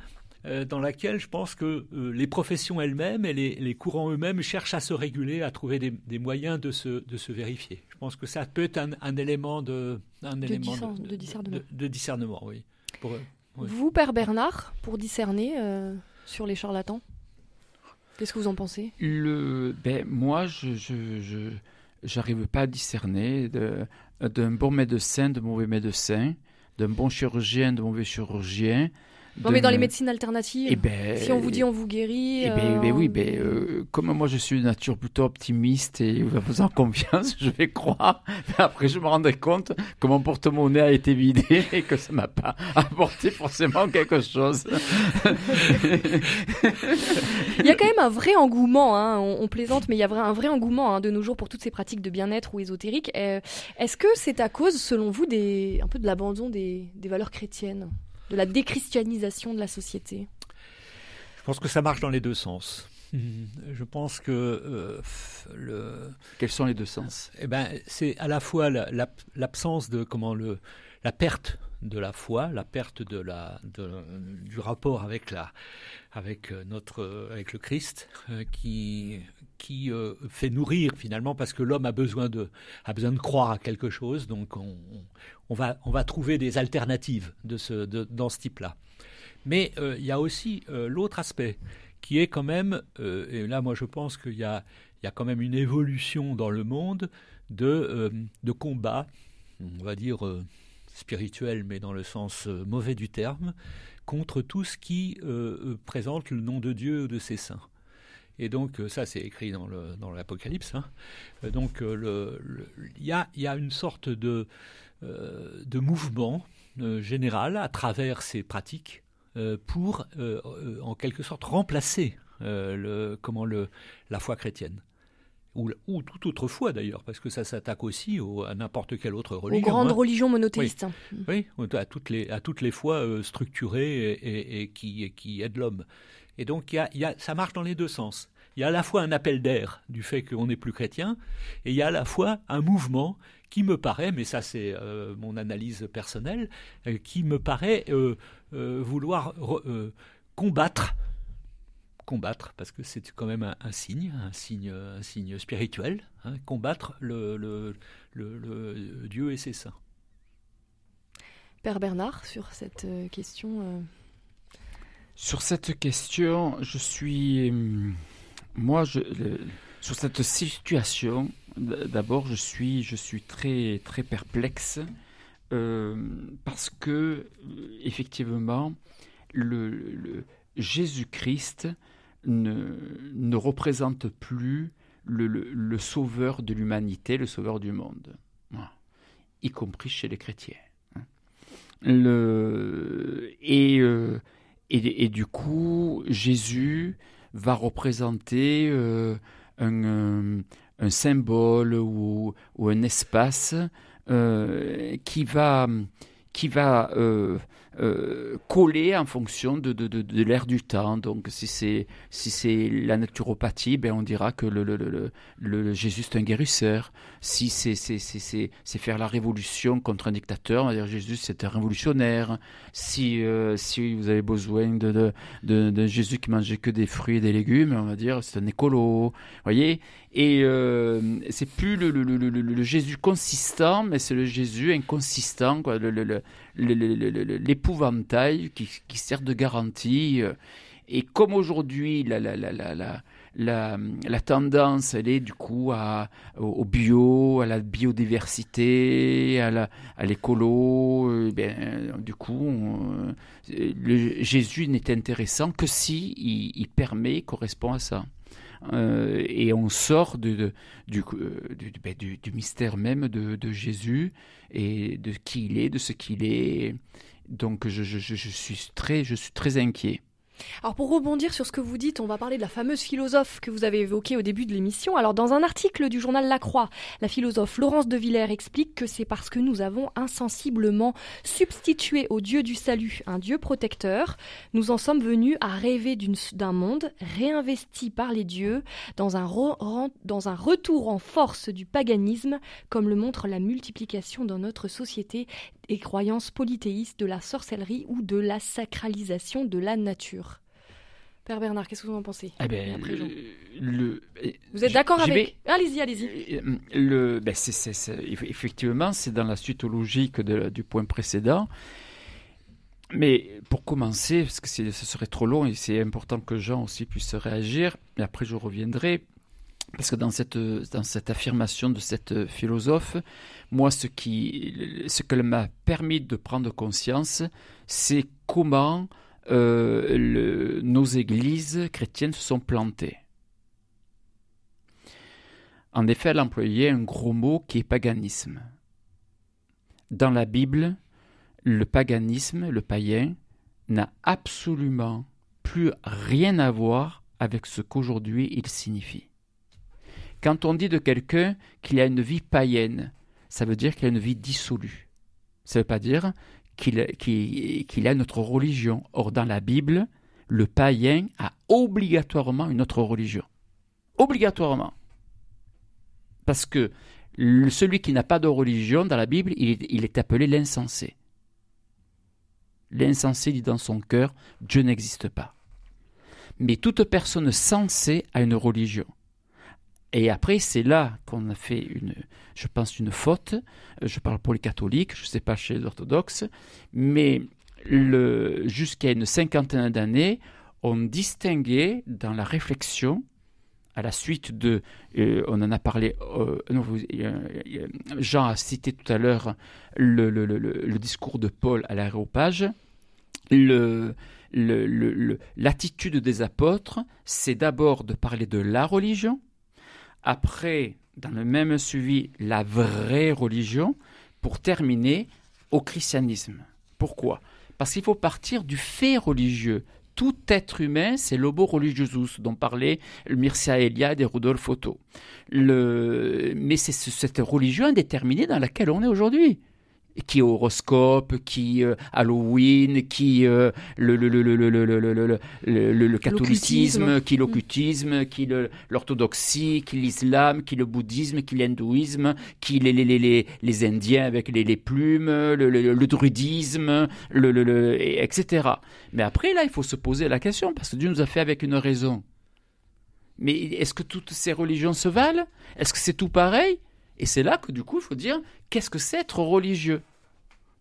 Speaker 4: dans laquelle je pense que euh, les professions elles-mêmes et les, courants eux-mêmes cherchent à se réguler, à trouver des, moyens de se, de se, vérifier. Je pense que ça peut être un, élément de, un
Speaker 1: de, élément de, discernement.
Speaker 4: De, discernement, oui.
Speaker 1: Pour, Vous, Père Bernard, pour discerner euh, sur les charlatans Qu'est-ce que vous en pensez?
Speaker 2: Le, ben, Moi, je n'arrive je, pas à discerner d'un bon médecin, de mauvais médecin, d'un bon chirurgien, de mauvais chirurgien.
Speaker 1: Non, mais dans les médecines alternatives, eh ben, si on vous dit on vous guérit.
Speaker 2: Eh ben, ben oui, ben, euh, comme moi je suis de nature plutôt optimiste et vous faisant confiance, je vais croire. Mais après, je me rendrai compte que mon porte-monnaie a été vidé et que ça m'a pas apporté forcément quelque chose.
Speaker 1: il y a quand même un vrai engouement, hein, on, plaisante, mais il y a un vrai engouement hein, de nos jours pour toutes ces pratiques de bien-être ou ésotériques. Euh, est-ce que c'est à cause, selon vous, des, un peu de l'abandon des, des valeurs chrétiennes? De la déchristianisation de la société
Speaker 4: Je pense que ça marche dans les deux sens. Je pense que euh, le.
Speaker 2: Quels sont les deux sens?
Speaker 4: Eh ben, c'est à la fois l'absence de comment le la perte de la foi, la perte de la du rapport avec la avec notre avec le Christ euh, qui qui euh, fait nourrir finalement parce que l'homme a besoin de a besoin de croire à quelque chose donc on, on va on va trouver des alternatives de ce dans ce type-là. Mais euh, il y a aussi l'autre aspect qui est quand même et là moi je pense qu'il y a y a quand même une évolution dans le monde de de combat on va dire spirituel, mais dans le sens euh, mauvais du terme, contre tout ce qui euh, euh, présente le nom de Dieu ou de ses saints. Et donc ça, c'est écrit dans, l'Apocalypse. Hein. Donc il y, a, une sorte de, de mouvement générale à travers ces pratiques pour, en quelque sorte, remplacer le, comment le, la foi chrétienne ou, ou toute autre foi d'ailleurs, parce que ça s'attaque aussi à n'importe quelle autre religion.
Speaker 1: Aux grandes hein. religions monothéistes.
Speaker 4: Oui. à toutes les, à toutes les fois euh, structurées et, qui, qui aident l'homme. Et donc y a, y a, ça marche dans les deux sens. Il y a à la fois un appel d'air du fait qu'on n'est plus chrétien, et il y a à la fois un mouvement qui me paraît, mais ça c'est euh, mon analyse personnelle, euh, qui me paraît vouloir combattre combattre, parce que c'est quand même un, signe, un signe, un signe spirituel, hein, combattre le, le, le, Dieu et ses saints.
Speaker 1: Père Bernard, sur cette euh, question euh,
Speaker 2: Sur cette question, je suis. Hum, moi, je, sur cette situation, d'abord, je suis, je suis très, très perplexe euh, parce que, effectivement, le Jésus-Christ ne, ne représente plus le, sauveur de l'humanité, le sauveur du monde, y compris chez les chrétiens. Hein. Le, euh, et, et, du coup, Jésus va représenter euh, un, un, symbole ou, ou, un espace euh, qui va, qui va euh, collé en fonction de, de, de, l'ère du temps. Donc, si c'est si c'est la naturopathie, ben on dira que le, le, le, Jésus est un guérisseur. Si c'est c'est faire la révolution contre un dictateur, on va dire Jésus c'est un révolutionnaire. Si euh, si vous avez besoin de, de, Jésus qui mangeait que des fruits et des légumes, on va dire c'est un écolo. Voyez? Et euh, c'est plus le, Jésus consistant, mais c'est le Jésus inconsistant, quoi. L'épouvantail qui, sert de garantie. Euh, et comme aujourd'hui, la, tendance, elle est du coup au bio, à la biodiversité, à l'écolo, euh, ben, du coup, le, Jésus n'est intéressant que si il, il permet, correspond à ça. Euh, et on sort du, ben, du, mystère même de, Jésus et de qui il est, de ce qu'il est. Donc je suis très inquiet.
Speaker 1: Alors pour rebondir sur ce que vous dites, on va parler de la fameuse philosophe que vous avez évoquée au début de l'émission. Alors dans un article du journal La Croix, la philosophe Laurence de Villers explique que c'est parce que nous avons insensiblement substitué au Dieu du salut un Dieu protecteur, nous en sommes venus à rêver d'un monde réinvesti par les dieux dans un, dans un retour en force du paganisme, comme le montre la multiplication dans notre société et croyances polythéistes de la sorcellerie ou de la sacralisation de la nature. Père Bernard, qu'est-ce que vous en pensez?
Speaker 2: Eh ben, le,
Speaker 1: Vous êtes d'accord avec? Allez-y, allez-y.
Speaker 2: Euh, le, ben effectivement, c'est dans la suite logique de, du point précédent. Mais pour commencer, parce que ce serait trop long et c'est important que Jean aussi puisse réagir, mais après je reviendrai, parce que dans cette, affirmation de cette philosophe, moi, ce, qui, ce qu'elle m'a permis de prendre conscience, c'est comment euh, nos églises chrétiennes se sont plantées. En effet, elle employait un gros mot qui est paganisme. Dans la Bible, le paganisme, le païen, n'a absolument plus rien à voir avec ce qu'aujourd'hui il signifie. Quand on dit de quelqu'un qu'il a une vie païenne, ça veut dire qu'il a une vie dissolue. Ça ne veut pas dire qu'il a notre religion. Or, dans la Bible, le païen a obligatoirement une autre religion. Obligatoirement. Parce que celui qui n'a pas de religion, dans la Bible, il est appelé l'insensé. L'insensé dit dans son cœur, Dieu n'existe pas. Mais toute personne sensée a une religion. Et après, c'est là qu'on a fait une, je pense, une faute. Je parle pour les catholiques, je ne sais pas chez les orthodoxes, mais jusqu'à une cinquantaine d'années, on distinguait dans la réflexion, à la suite de, euh, on en a parlé, euh, euh, Jean a cité tout à l'heure le, le, discours de Paul à l'aéropage, l'attitude des apôtres, c'est d'abord de parler de la religion, après, dans le même suivi, la vraie religion, pour terminer au christianisme. Pourquoi? Parce qu'il faut partir du fait religieux. Tout être humain, c'est l'obo religiosus dont parlait Mircea Eliade et Rudolf Otto. Mais c'est cette religion indéterminée dans laquelle on est aujourd'hui qui horoscope, qui euh, Halloween, qui euh, le, le, le, le, catholicisme, qui l'occultisme, qui l'orthodoxie, qui l'islam, qui le bouddhisme, qui l'hindouisme, qui les, les, les, les, Indiens avec les, les plumes, le, druidisme, le, etc. Mais après, là, il faut se poser la question, parce que Dieu nous a fait avec une raison. Mais est-ce que toutes ces religions se valent Est-ce que c'est tout pareil et c'est là que du coup, il faut dire qu'est-ce que c'est être religieux?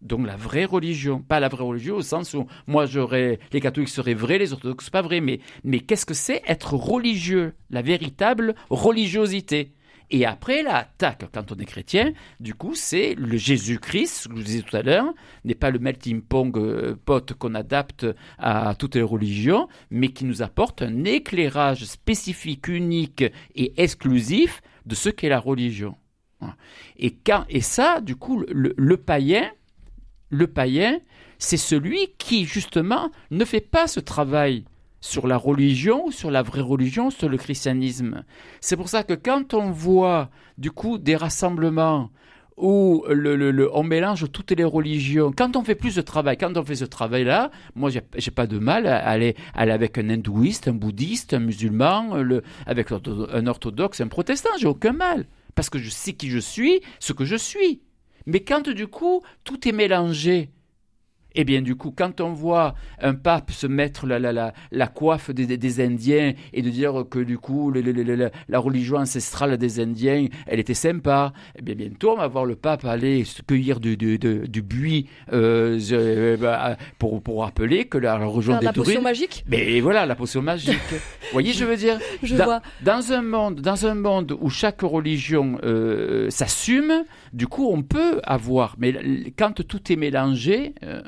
Speaker 2: Donc la vraie religion, pas la vraie religion au sens où moi j'aurais les catholiques seraient vrais, les orthodoxes pas vrais, mais mais qu'est-ce que c'est être religieux, la véritable religiosité. Et après, la tac, quand on est chrétien, du coup, c'est le Jésus-Christ, ce que je vous disais tout à l'heure, n'est pas le melting pong euh, pote qu'on adapte à toutes les religions, mais qui nous apporte un éclairage spécifique, unique et exclusif de ce qu'est la religion. Et, quand, ça, du coup, le, païen, le païen, c'est celui qui, justement, ne fait pas ce travail sur la religion, sur la vraie religion, sur le christianisme. C'est pour ça que quand on voit, du coup, des rassemblements où le, on mélange toutes les religions. Quand on fait plus de travail, quand on fait ce travail-là, moi, j'ai pas de mal à aller, avec un hindouiste, un bouddhiste, un musulman, avec un orthodoxe, un protestant, j'ai aucun mal parce que je sais qui je suis, ce que je suis. Mais quand du coup tout est mélangé, eh bien, du coup, quand on voit un pape se mettre la, la, la, la coiffe des, des, Indiens et de dire que, du coup, la religion ancestrale des Indiens, elle était sympa, eh bien, bientôt, on va voir le pape aller se cueillir du, du, du, buis euh, euh bah, pour, pour rappeler que la religion des
Speaker 1: La potion magique?
Speaker 2: Mais voilà, la potion magique. Vous voyez, je veux dire
Speaker 1: je
Speaker 2: dans,
Speaker 1: vois.
Speaker 2: dans, un monde, dans un monde où chaque religion euh, s'assume, du coup, on peut avoir. Mais quand tout est mélangé... Euh,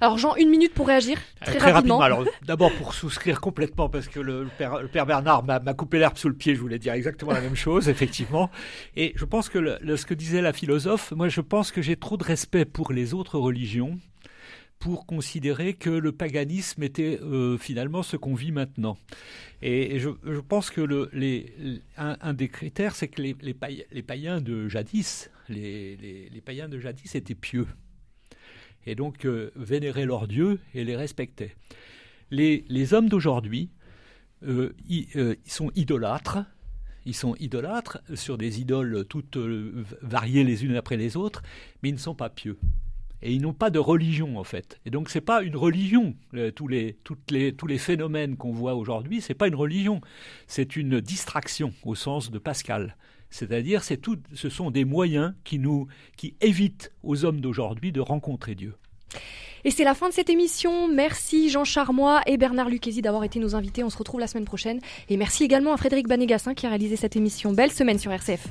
Speaker 1: alors Jean, une minute pour réagir
Speaker 4: Euh,
Speaker 1: très,
Speaker 4: Très
Speaker 1: rapidement.
Speaker 4: rapidement. Alors, d'abord pour souscrire complètement, parce que le, le père, le père Bernard m'a coupé l'herbe sous le pied, je voulais dire exactement la même chose, effectivement. Et je pense que le- ce que disait la philosophe, moi je pense que j'ai trop de respect pour les autres religions pour considérer que le paganisme était euh, finalement ce qu'on vit maintenant. Et, et je, je pense que le, les, un, un des critères, c'est que les, les, paï- les païens de jadis, les païens de jadis étaient pieux et donc euh, vénéraient leurs dieux et les respectaient. Les, les hommes d'aujourd'hui, euh, euh, sont idolâtres, ils sont idolâtres sur des idoles toutes variées les unes après les autres, mais ils ne sont pas pieux. Et ils n'ont pas de religion en fait. Et donc c'est pas une religion. tous les les tous les phénomènes qu'on voit aujourd'hui, c'est pas une religion. C'est une distraction au sens de Pascal. C'est-à-dire, c'est tout, ce sont des moyens qui nous, qui évitent aux hommes d'aujourd'hui de rencontrer Dieu.
Speaker 1: Et c'est la fin de cette émission. Merci Jean Charmois et Bernard Lucchesi d'avoir été nos invités. On se retrouve la semaine prochaine. Et merci également à Frédéric Banégassin qui a réalisé cette émission. Belle semaine sur RCF.